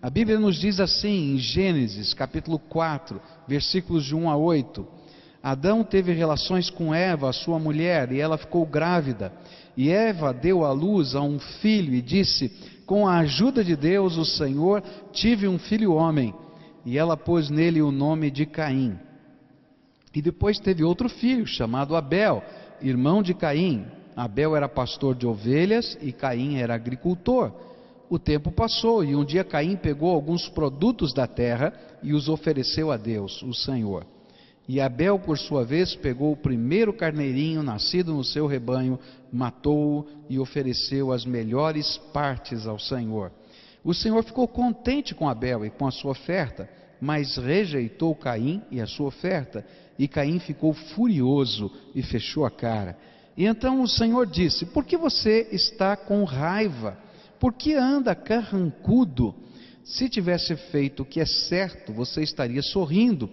A Bíblia nos diz assim em Gênesis capítulo 4, versículos de 1 a 8. Adão teve relações com Eva, sua mulher, e ela ficou grávida. E Eva deu à luz a um filho e disse: Com a ajuda de Deus, o Senhor, tive um filho homem. E ela pôs nele o nome de Caim. E depois teve outro filho, chamado Abel, irmão de Caim. Abel era pastor de ovelhas e Caim era agricultor. O tempo passou e um dia Caim pegou alguns produtos da terra e os ofereceu a Deus, o Senhor. E Abel, por sua vez, pegou o primeiro carneirinho nascido no seu rebanho, matou-o e ofereceu as melhores partes ao Senhor. O Senhor ficou contente com Abel e com a sua oferta, mas rejeitou Caim e a sua oferta. E Caim ficou furioso e fechou a cara. E então o Senhor disse: Por que você está com raiva? Por que anda carrancudo? Se tivesse feito o que é certo, você estaria sorrindo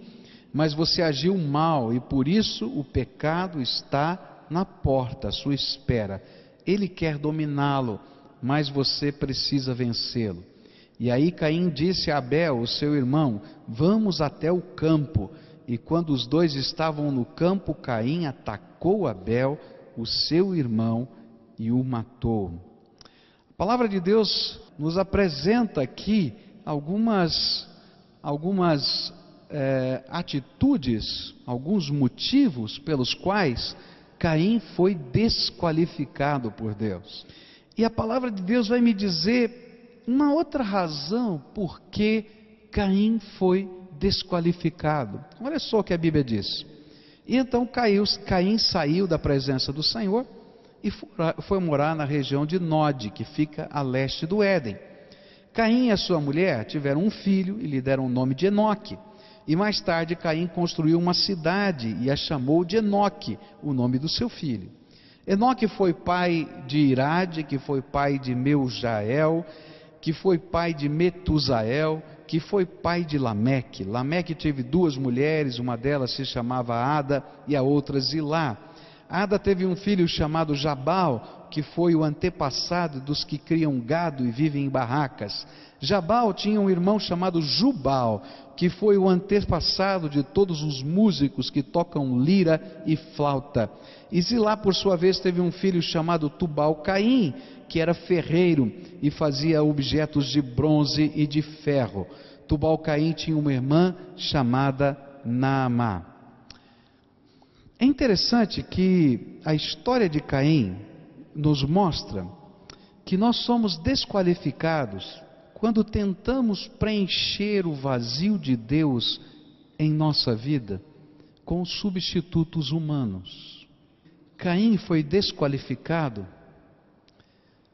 mas você agiu mal e por isso o pecado está na porta, à sua espera. Ele quer dominá-lo, mas você precisa vencê-lo. E aí Caim disse a Abel, o seu irmão: Vamos até o campo. E quando os dois estavam no campo, Caim atacou Abel, o seu irmão, e o matou. A palavra de Deus nos apresenta aqui algumas algumas é, atitudes, alguns motivos pelos quais Caim foi desqualificado por Deus. E a palavra de Deus vai me dizer uma outra razão por que Caim foi desqualificado. Olha só o que a Bíblia diz. E então caiu, Caim saiu da presença do Senhor e foi morar na região de Nod, que fica a leste do Éden. Caim e a sua mulher tiveram um filho e lhe deram o nome de Enoque. E mais tarde Caim construiu uma cidade e a chamou de Enoque, o nome do seu filho. Enoque foi pai de Irade, que foi pai de Meujael, que foi pai de Metusael, que foi pai de Lameque. Lameque teve duas mulheres, uma delas se chamava Ada e a outra Zilá. Ada teve um filho chamado Jabal, que foi o antepassado dos que criam gado e vivem em barracas. Jabal tinha um irmão chamado Jubal, que foi o antepassado de todos os músicos que tocam lira e flauta. E Zilá, por sua vez, teve um filho chamado Tubal Caim, que era ferreiro e fazia objetos de bronze e de ferro. Tubal Caim tinha uma irmã chamada Naamá. É interessante que a história de Caim nos mostra que nós somos desqualificados quando tentamos preencher o vazio de Deus em nossa vida com substitutos humanos. Caim foi desqualificado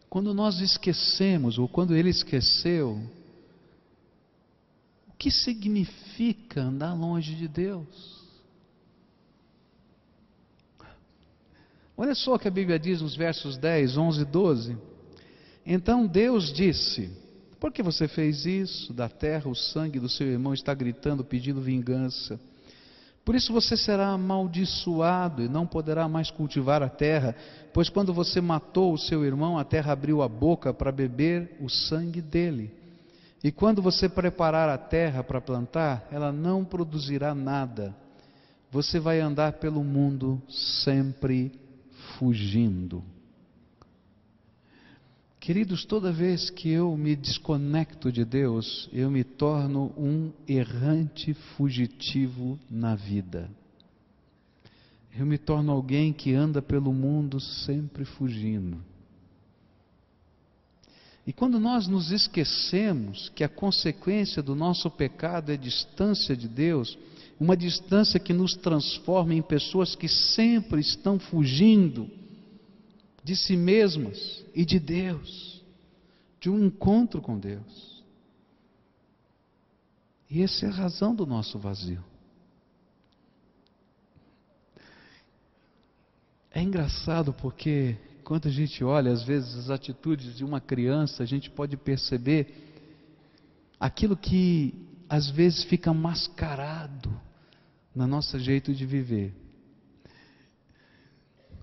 quando nós esquecemos, ou quando ele esqueceu, o que significa andar longe de Deus. Olha só o que a Bíblia diz nos versos 10, 11 e 12. Então Deus disse: por que você fez isso? Da terra o sangue do seu irmão está gritando, pedindo vingança. Por isso você será amaldiçoado e não poderá mais cultivar a terra, pois quando você matou o seu irmão, a terra abriu a boca para beber o sangue dele. E quando você preparar a terra para plantar, ela não produzirá nada. Você vai andar pelo mundo sempre fugindo. Queridos, toda vez que eu me desconecto de Deus, eu me torno um errante fugitivo na vida. Eu me torno alguém que anda pelo mundo sempre fugindo. E quando nós nos esquecemos que a consequência do nosso pecado é distância de Deus, uma distância que nos transforma em pessoas que sempre estão fugindo, de si mesmas e de Deus, de um encontro com Deus. E essa é a razão do nosso vazio. É engraçado porque quando a gente olha às vezes as atitudes de uma criança, a gente pode perceber aquilo que às vezes fica mascarado no nosso jeito de viver.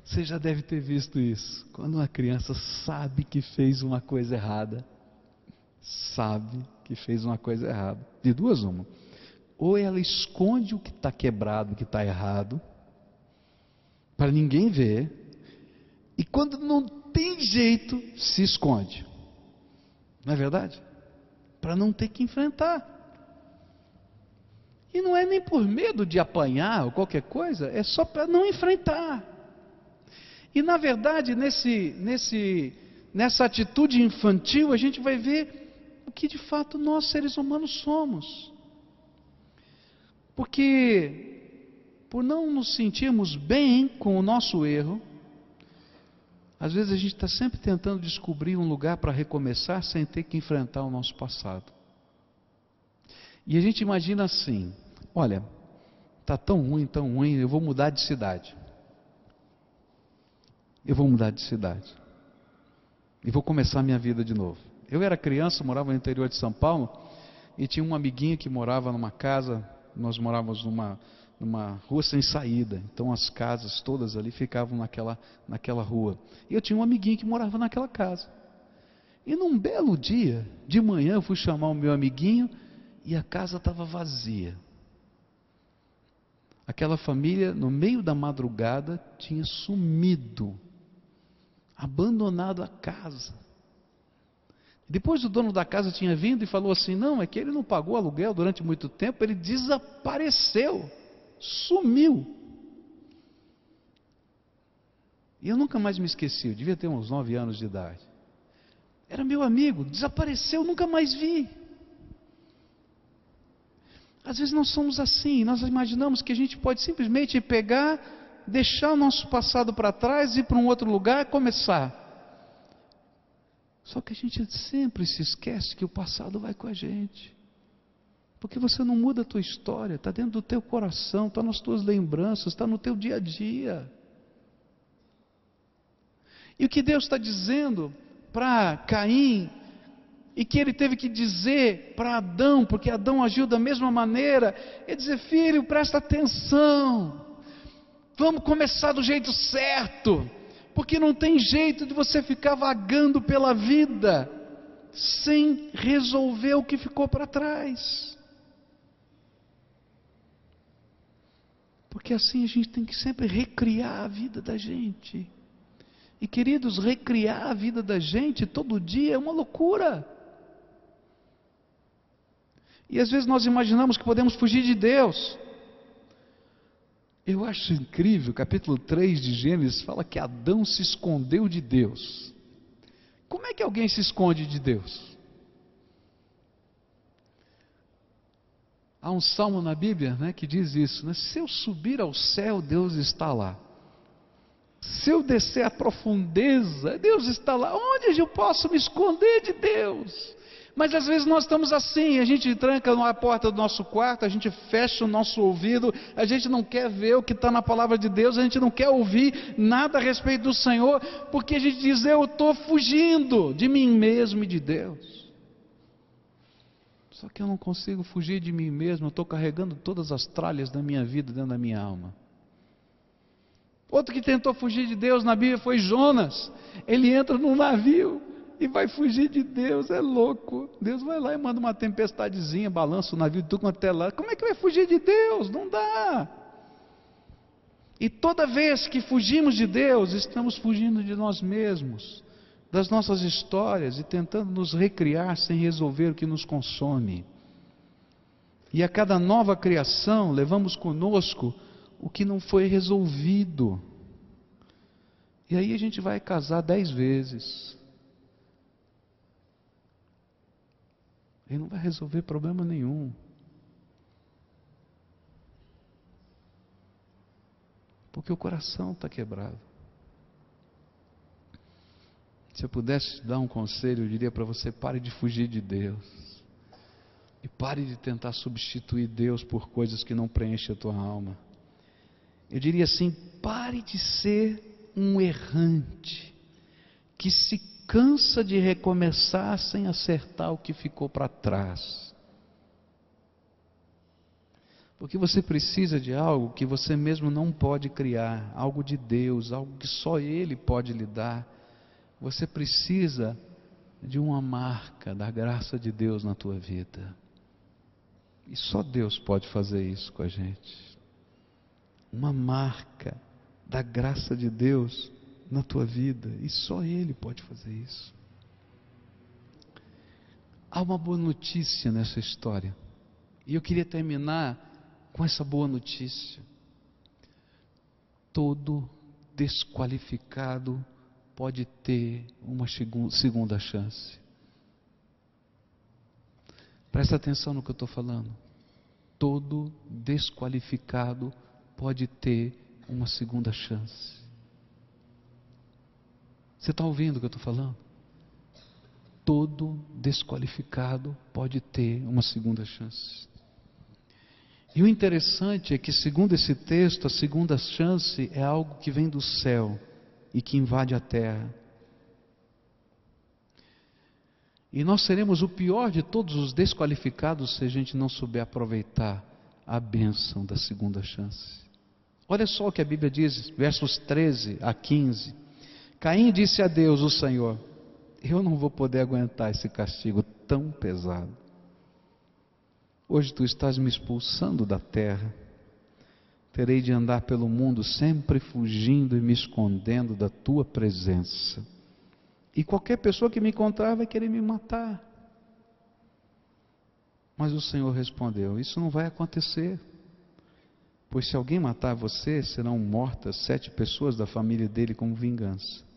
Você já deve ter visto isso. Quando uma criança sabe que fez uma coisa errada, sabe que fez uma coisa errada. De duas, uma. Ou ela esconde o que está quebrado, o que está errado, para ninguém ver, e quando não tem jeito, se esconde. Não é verdade? Para não ter que enfrentar. E não é nem por medo de apanhar ou qualquer coisa, é só para não enfrentar. E na verdade, nesse, nesse, nessa atitude infantil, a gente vai ver o que de fato nós seres humanos somos. Porque, por não nos sentirmos bem com o nosso erro, às vezes a gente está sempre tentando descobrir um lugar para recomeçar sem ter que enfrentar o nosso passado. E a gente imagina assim: olha, está tão ruim, tão ruim, eu vou mudar de cidade. Eu vou mudar de cidade. E vou começar minha vida de novo. Eu era criança, morava no interior de São Paulo, e tinha um amiguinho que morava numa casa, nós morávamos numa, numa rua sem saída, então as casas todas ali ficavam naquela, naquela rua. E eu tinha um amiguinho que morava naquela casa. E num belo dia, de manhã, eu fui chamar o meu amiguinho e a casa estava vazia. Aquela família, no meio da madrugada, tinha sumido, abandonado a casa. Depois o dono da casa tinha vindo e falou assim: não, é que ele não pagou aluguel durante muito tempo, ele desapareceu, sumiu. E eu nunca mais me esqueci, eu devia ter uns nove anos de idade. Era meu amigo, desapareceu, nunca mais vi. Às vezes nós somos assim, nós imaginamos que a gente pode simplesmente pegar, deixar o nosso passado para trás, ir para um outro lugar e começar. Só que a gente sempre se esquece que o passado vai com a gente. Porque você não muda a tua história, está dentro do teu coração, está nas tuas lembranças, está no teu dia a dia. E o que Deus está dizendo para Caim e que ele teve que dizer para Adão, porque Adão agiu da mesma maneira, é dizer: filho, presta atenção, vamos começar do jeito certo, porque não tem jeito de você ficar vagando pela vida sem resolver o que ficou para trás. Porque assim a gente tem que sempre recriar a vida da gente. E queridos, recriar a vida da gente todo dia é uma loucura. E às vezes nós imaginamos que podemos fugir de Deus. Eu acho incrível, capítulo 3 de Gênesis fala que Adão se escondeu de Deus. Como é que alguém se esconde de Deus? Há um salmo na Bíblia né, que diz isso: né? se eu subir ao céu, Deus está lá. Se eu descer à profundeza, Deus está lá. Onde eu posso me esconder de Deus? Mas às vezes nós estamos assim, a gente tranca a porta do nosso quarto, a gente fecha o nosso ouvido, a gente não quer ver o que está na palavra de Deus, a gente não quer ouvir nada a respeito do Senhor, porque a gente diz, eu estou fugindo de mim mesmo e de Deus. Só que eu não consigo fugir de mim mesmo, eu estou carregando todas as tralhas da minha vida dentro da minha alma. Outro que tentou fugir de Deus na Bíblia foi Jonas. Ele entra num navio, e vai fugir de Deus, é louco. Deus vai lá e manda uma tempestadezinha, balança o navio tudo quanto é lá. Como é que vai fugir de Deus? Não dá. E toda vez que fugimos de Deus, estamos fugindo de nós mesmos, das nossas histórias e tentando nos recriar sem resolver o que nos consome. E a cada nova criação, levamos conosco o que não foi resolvido. E aí a gente vai casar dez vezes, Ele não vai resolver problema nenhum. Porque o coração está quebrado. Se eu pudesse dar um conselho, eu diria para você: pare de fugir de Deus. E pare de tentar substituir Deus por coisas que não preenchem a tua alma. Eu diria assim: pare de ser um errante que se cansa de recomeçar sem acertar o que ficou para trás. Porque você precisa de algo que você mesmo não pode criar, algo de Deus, algo que só Ele pode lhe dar. Você precisa de uma marca da graça de Deus na tua vida. E só Deus pode fazer isso com a gente. Uma marca da graça de Deus na tua vida. E só Ele pode fazer isso. Há uma boa notícia nessa história. E eu queria terminar com essa boa notícia. Todo desqualificado pode ter uma segunda chance. Presta atenção no que eu estou falando. Todo desqualificado pode ter uma segunda chance. Você está ouvindo o que eu estou falando? Todo desqualificado pode ter uma segunda chance. E o interessante é que, segundo esse texto, a segunda chance é algo que vem do céu e que invade a terra. E nós seremos o pior de todos os desqualificados se a gente não souber aproveitar a bênção da segunda chance. Olha só o que a Bíblia diz, versos 13 a 15. Caim disse a Deus, o Senhor: Eu não vou poder aguentar esse castigo tão pesado. Hoje tu estás me expulsando da terra. Terei de andar pelo mundo sempre fugindo e me escondendo da tua presença. E qualquer pessoa que me encontrar vai querer me matar. Mas o Senhor respondeu: Isso não vai acontecer. Pois se alguém matar você, serão mortas sete pessoas da família dele como vingança.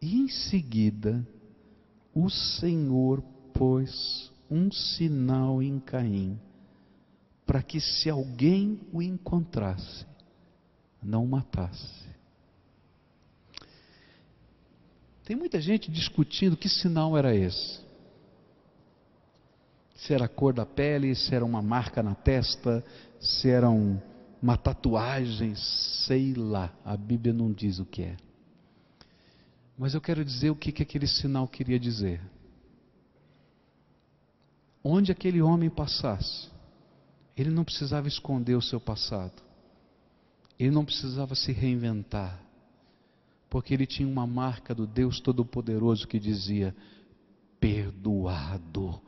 E em seguida, o Senhor pôs um sinal em Caim, para que se alguém o encontrasse, não o matasse. Tem muita gente discutindo que sinal era esse. Se era a cor da pele, se era uma marca na testa, se era um, uma tatuagem, sei lá, a Bíblia não diz o que é. Mas eu quero dizer o que, que aquele sinal queria dizer. Onde aquele homem passasse, ele não precisava esconder o seu passado, ele não precisava se reinventar, porque ele tinha uma marca do Deus Todo-Poderoso que dizia: perdoado,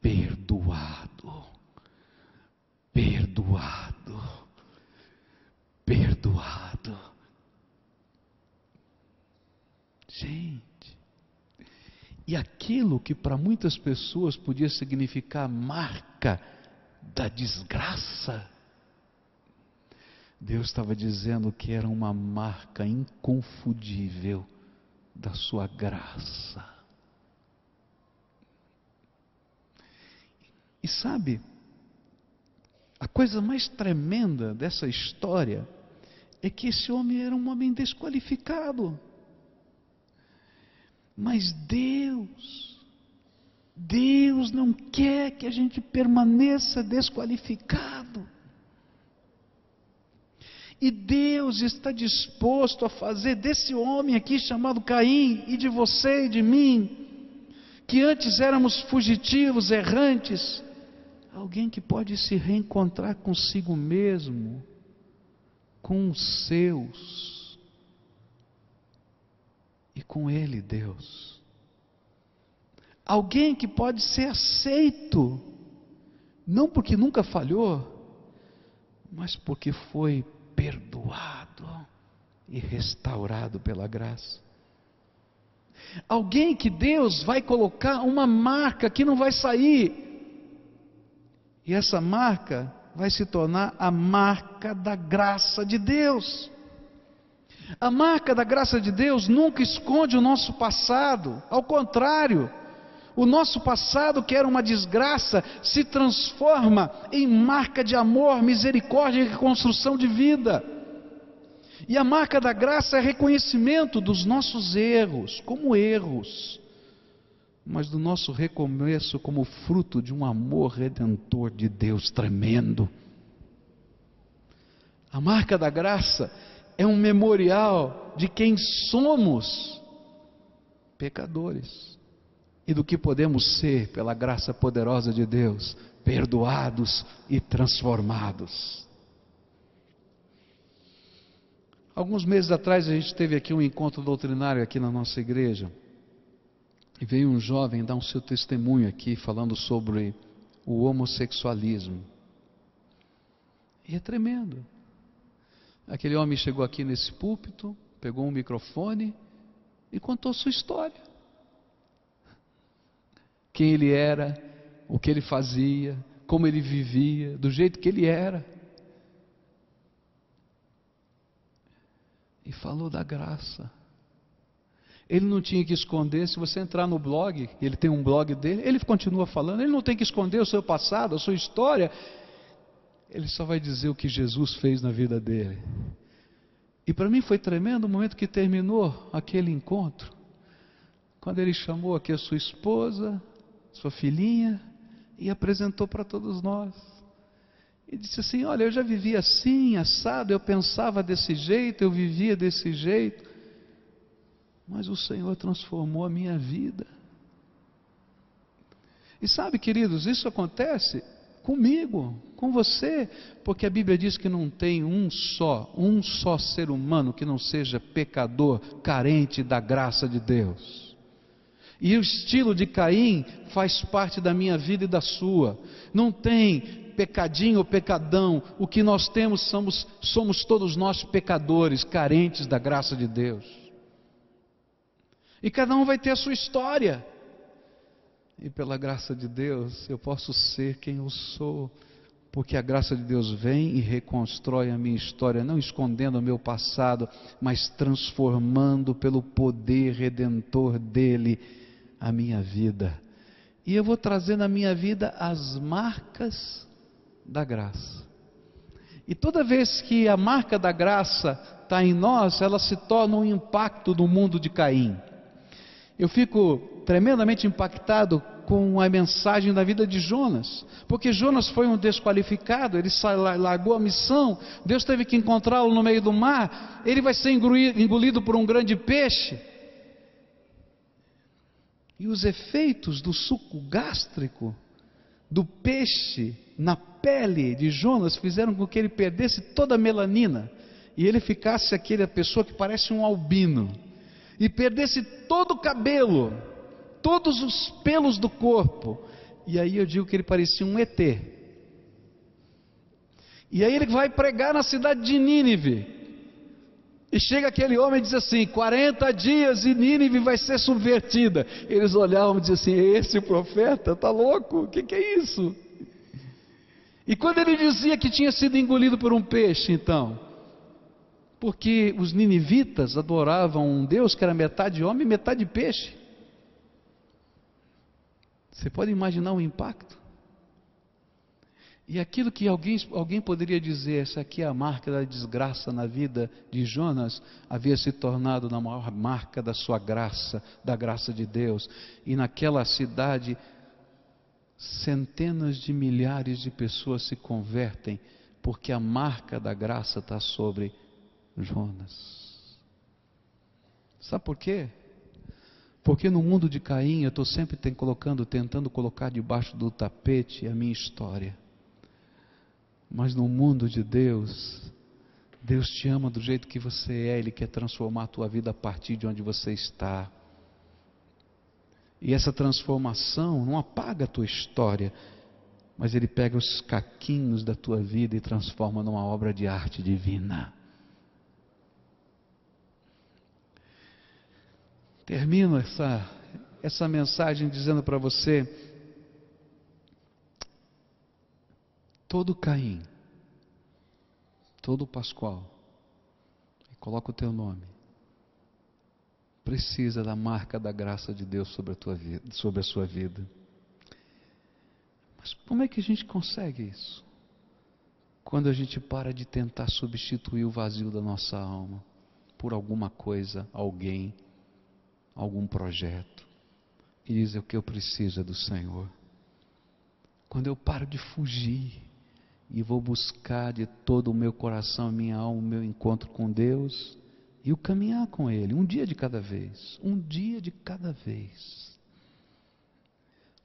perdoado, perdoado, perdoado. Gente, e aquilo que para muitas pessoas podia significar marca da desgraça, Deus estava dizendo que era uma marca inconfundível da sua graça. E sabe, a coisa mais tremenda dessa história é que esse homem era um homem desqualificado. Mas Deus, Deus não quer que a gente permaneça desqualificado. E Deus está disposto a fazer desse homem aqui chamado Caim e de você e de mim, que antes éramos fugitivos, errantes, alguém que pode se reencontrar consigo mesmo, com os seus e com Ele, Deus. Alguém que pode ser aceito, não porque nunca falhou, mas porque foi perdoado e restaurado pela graça. Alguém que Deus vai colocar uma marca que não vai sair, e essa marca vai se tornar a marca da graça de Deus. A marca da graça de Deus nunca esconde o nosso passado, ao contrário, o nosso passado, que era uma desgraça, se transforma em marca de amor, misericórdia e reconstrução de vida. E a marca da graça é reconhecimento dos nossos erros, como erros, mas do nosso recomeço como fruto de um amor redentor de Deus tremendo. A marca da graça é um memorial de quem somos pecadores e do que podemos ser pela graça poderosa de Deus, perdoados e transformados. Alguns meses atrás a gente teve aqui um encontro doutrinário aqui na nossa igreja. E veio um jovem dar o seu testemunho aqui, falando sobre o homossexualismo. E é tremendo. Aquele homem chegou aqui nesse púlpito, pegou um microfone e contou sua história. Quem ele era, o que ele fazia, como ele vivia, do jeito que ele era. E falou da graça. Ele não tinha que esconder, se você entrar no blog, ele tem um blog dele, ele continua falando, ele não tem que esconder o seu passado, a sua história, ele só vai dizer o que Jesus fez na vida dele. E para mim foi tremendo o momento que terminou aquele encontro, quando ele chamou aqui a sua esposa, sua filhinha, e apresentou para todos nós. E disse assim: Olha, eu já vivia assim, assado, eu pensava desse jeito, eu vivia desse jeito mas o Senhor transformou a minha vida. E sabe, queridos, isso acontece comigo, com você, porque a Bíblia diz que não tem um só, um só ser humano que não seja pecador, carente da graça de Deus. E o estilo de Caim faz parte da minha vida e da sua. Não tem pecadinho ou pecadão. O que nós temos somos, somos todos nós pecadores, carentes da graça de Deus. E cada um vai ter a sua história. E pela graça de Deus, eu posso ser quem eu sou, porque a graça de Deus vem e reconstrói a minha história, não escondendo o meu passado, mas transformando pelo poder redentor dele a minha vida. E eu vou trazer na minha vida as marcas da graça. E toda vez que a marca da graça está em nós, ela se torna um impacto no mundo de Caim. Eu fico tremendamente impactado com a mensagem da vida de Jonas, porque Jonas foi um desqualificado, ele largou a missão, Deus teve que encontrá-lo no meio do mar, ele vai ser engolido por um grande peixe. E os efeitos do suco gástrico do peixe na pele de Jonas fizeram com que ele perdesse toda a melanina e ele ficasse aquela pessoa que parece um albino e perdesse todo o cabelo, todos os pelos do corpo, e aí eu digo que ele parecia um ET. E aí ele vai pregar na cidade de Nínive. E chega aquele homem e diz assim: 40 dias e Nínive vai ser subvertida. Eles olhavam e diziam assim: Esse profeta está louco? O que, que é isso? E quando ele dizia que tinha sido engolido por um peixe, então, porque os ninivitas adoravam um Deus que era metade homem e metade peixe. Você pode imaginar o impacto? E aquilo que alguém, alguém poderia dizer, essa aqui é a marca da desgraça na vida de Jonas, havia se tornado na maior marca da sua graça, da graça de Deus. E naquela cidade, centenas de milhares de pessoas se convertem, porque a marca da graça está sobre Jonas. Sabe por quê? Porque no mundo de Caim eu estou sempre tem, colocando, tentando colocar debaixo do tapete a minha história. Mas no mundo de Deus, Deus te ama do jeito que você é, Ele quer transformar a tua vida a partir de onde você está. E essa transformação não apaga a tua história, mas Ele pega os caquinhos da tua vida e transforma numa obra de arte divina. Termino essa, essa mensagem dizendo para você: todo Caim, todo Pascoal, coloca o teu nome, precisa da marca da graça de Deus sobre a, tua vida, sobre a sua vida. Mas como é que a gente consegue isso? Quando a gente para de tentar substituir o vazio da nossa alma por alguma coisa, alguém, algum projeto e diz: O que eu preciso é do Senhor. Quando eu paro de fugir e vou buscar de todo o meu coração, minha alma, o meu encontro com Deus e o caminhar com Ele, um dia de cada vez, um dia de cada vez.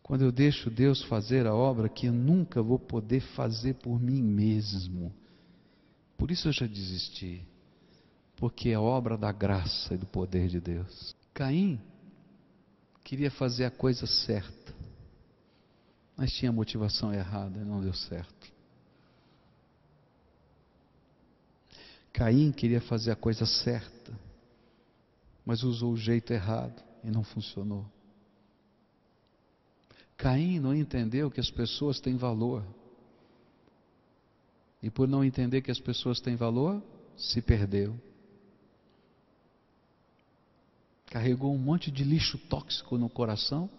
Quando eu deixo Deus fazer a obra que eu nunca vou poder fazer por mim mesmo, por isso eu já desisti, porque é obra da graça e do poder de Deus. Caim queria fazer a coisa certa, mas tinha motivação errada, não deu certo. Caim queria fazer a coisa certa, mas usou o jeito errado e não funcionou. Caim não entendeu que as pessoas têm valor. E por não entender que as pessoas têm valor, se perdeu. Carregou um monte de lixo tóxico no coração,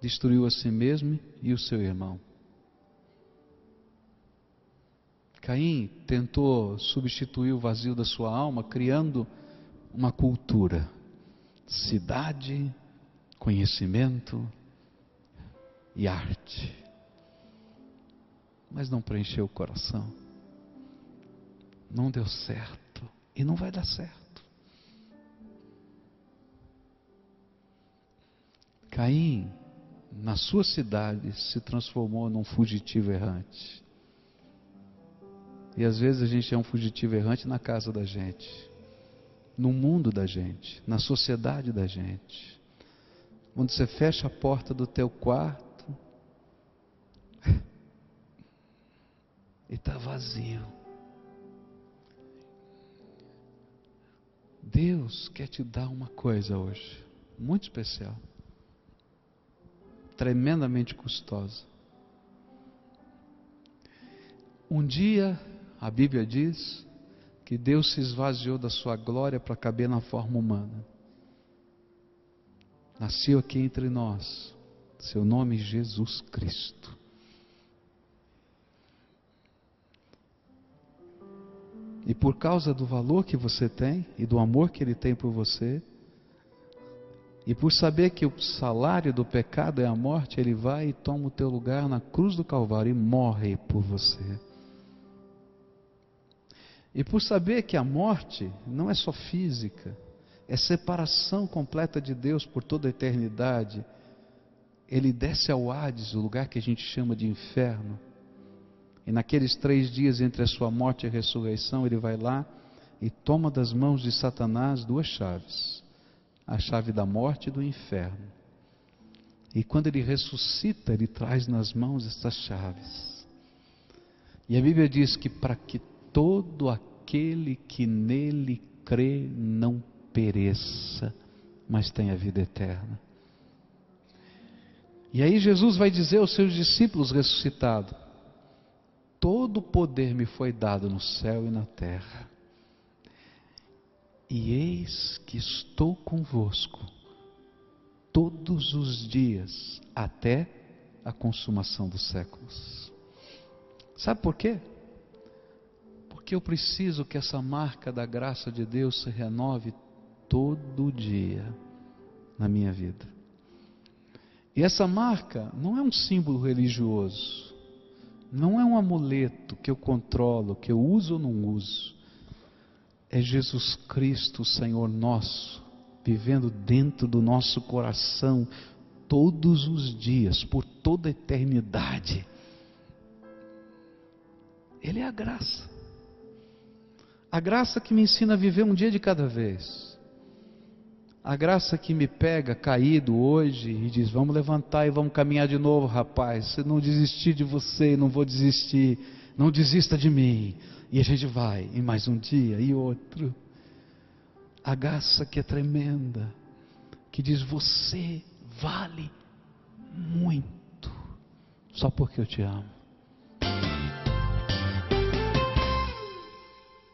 destruiu a si mesmo e o seu irmão. Caim tentou substituir o vazio da sua alma criando uma cultura, cidade, conhecimento e arte mas não preencheu o coração. Não deu certo e não vai dar certo. Caim, na sua cidade, se transformou num fugitivo errante. E às vezes a gente é um fugitivo errante na casa da gente, no mundo da gente, na sociedade da gente. Quando você fecha a porta do teu quarto, e está vazio. Deus quer te dar uma coisa hoje, muito especial, tremendamente custosa. Um dia, a Bíblia diz que Deus se esvaziou da sua glória para caber na forma humana. Nasceu aqui entre nós, seu nome Jesus Cristo. E por causa do valor que você tem e do amor que Ele tem por você, e por saber que o salário do pecado é a morte, Ele vai e toma o teu lugar na cruz do Calvário e morre por você. E por saber que a morte não é só física, é separação completa de Deus por toda a eternidade. Ele desce ao Hades, o lugar que a gente chama de inferno e naqueles três dias entre a sua morte e a ressurreição, ele vai lá e toma das mãos de Satanás duas chaves: a chave da morte e do inferno. E quando ele ressuscita, ele traz nas mãos essas chaves. E a Bíblia diz que para que todo aquele que nele crê não pereça, mas tenha vida eterna. E aí Jesus vai dizer aos seus discípulos ressuscitados: todo poder me foi dado no céu e na terra. E eis que estou convosco todos os dias até a consumação dos séculos. Sabe por quê? Porque eu preciso que essa marca da graça de Deus se renove todo dia na minha vida. E essa marca não é um símbolo religioso não é um amuleto que eu controlo, que eu uso ou não uso. É Jesus Cristo, Senhor nosso, vivendo dentro do nosso coração todos os dias, por toda a eternidade. Ele é a graça. A graça que me ensina a viver um dia de cada vez. A graça que me pega caído hoje e diz: Vamos levantar e vamos caminhar de novo, rapaz. Se não desistir de você, não vou desistir. Não desista de mim. E a gente vai, e mais um dia e outro. A graça que é tremenda, que diz: Você vale muito, só porque eu te amo.